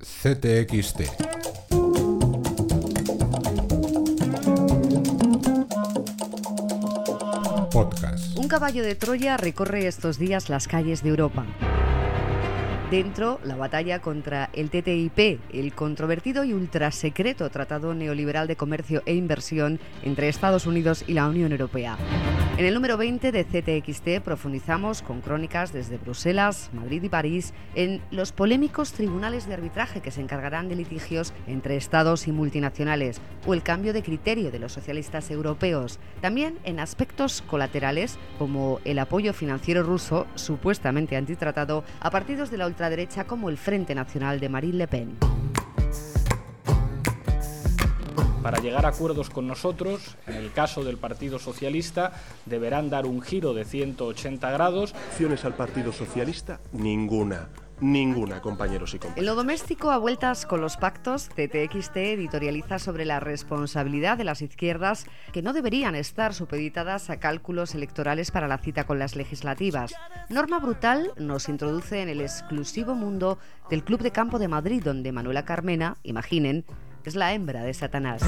CTXT. Podcast. Un caballo de Troya recorre estos días las calles de Europa. Dentro, la batalla contra el TTIP, el controvertido y ultrasecreto Tratado Neoliberal de Comercio e Inversión entre Estados Unidos y la Unión Europea. En el número 20 de CTXT profundizamos con crónicas desde Bruselas, Madrid y París en los polémicos tribunales de arbitraje que se encargarán de litigios entre estados y multinacionales o el cambio de criterio de los socialistas europeos. También en aspectos colaterales como el apoyo financiero ruso, supuestamente antitratado, a partidos de la ultraderecha como el Frente Nacional de Marine Le Pen. Para llegar a acuerdos con nosotros, en el caso del Partido Socialista, deberán dar un giro de 180 grados. ¿Opciones al Partido Socialista? Ninguna. Ninguna, compañeros y compañeras. En lo doméstico, a vueltas con los pactos, TTXT editorializa sobre la responsabilidad de las izquierdas que no deberían estar supeditadas a cálculos electorales para la cita con las legislativas. Norma Brutal nos introduce en el exclusivo mundo del Club de Campo de Madrid, donde Manuela Carmena, imaginen, es la hembra de Satanás.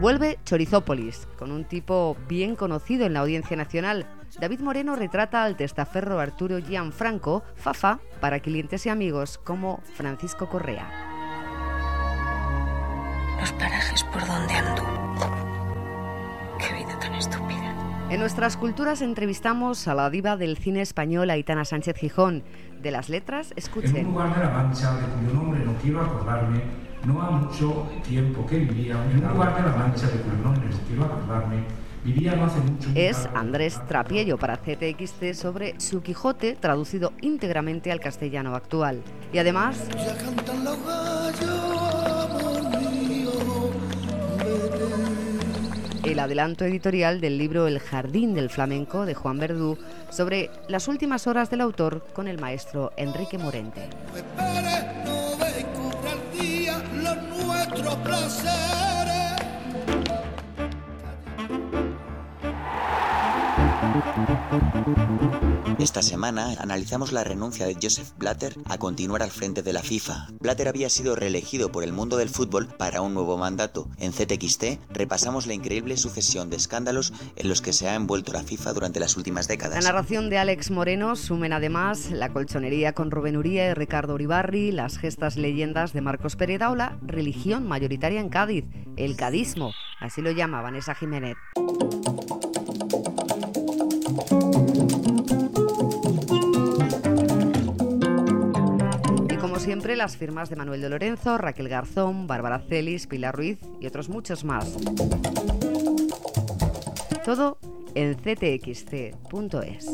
Vuelve Chorizópolis, con un tipo bien conocido en la audiencia nacional. David Moreno retrata al testaferro Arturo Gianfranco, Fafa, para clientes y amigos como Francisco Correa. Los parajes por donde ando. Qué vida tan estúpida. En nuestras culturas entrevistamos a la diva del cine español Aitana Sánchez Gijón. De las letras, escuchen. En un lugar de la Mancha, de cuyo nombre no quiero acordarme, no ha mucho tiempo que vivía. En un lugar de la Mancha, de cuyo nombre no quiero acordarme, vivía no hace mucho. Es Andrés Trapiello para CTXT sobre su Quijote traducido íntegramente al castellano actual. Y además... Ya cantan los gallos, el adelanto editorial del libro El Jardín del Flamenco de Juan Verdú sobre las últimas horas del autor con el maestro Enrique Morente. Esta semana analizamos la renuncia de Joseph Blatter a continuar al frente de la FIFA. Blatter había sido reelegido por el mundo del fútbol para un nuevo mandato. En CTXT repasamos la increíble sucesión de escándalos en los que se ha envuelto la FIFA durante las últimas La décadas. narración de Alex Moreno sumen además la colchonería con Rubén Uría y Ricardo Uribarri, las gestas leyendas de Marcos Pereda o la religión mayoritaria en Cádiz, el cadismo, así lo llama Vanessa Jiménez. Siempre, las firmas de Manuel de Lorenzo, Raquel Garzón, Bárbara Celis, Pilar Ruiz y otros muchos más. Todo en ctxt.es.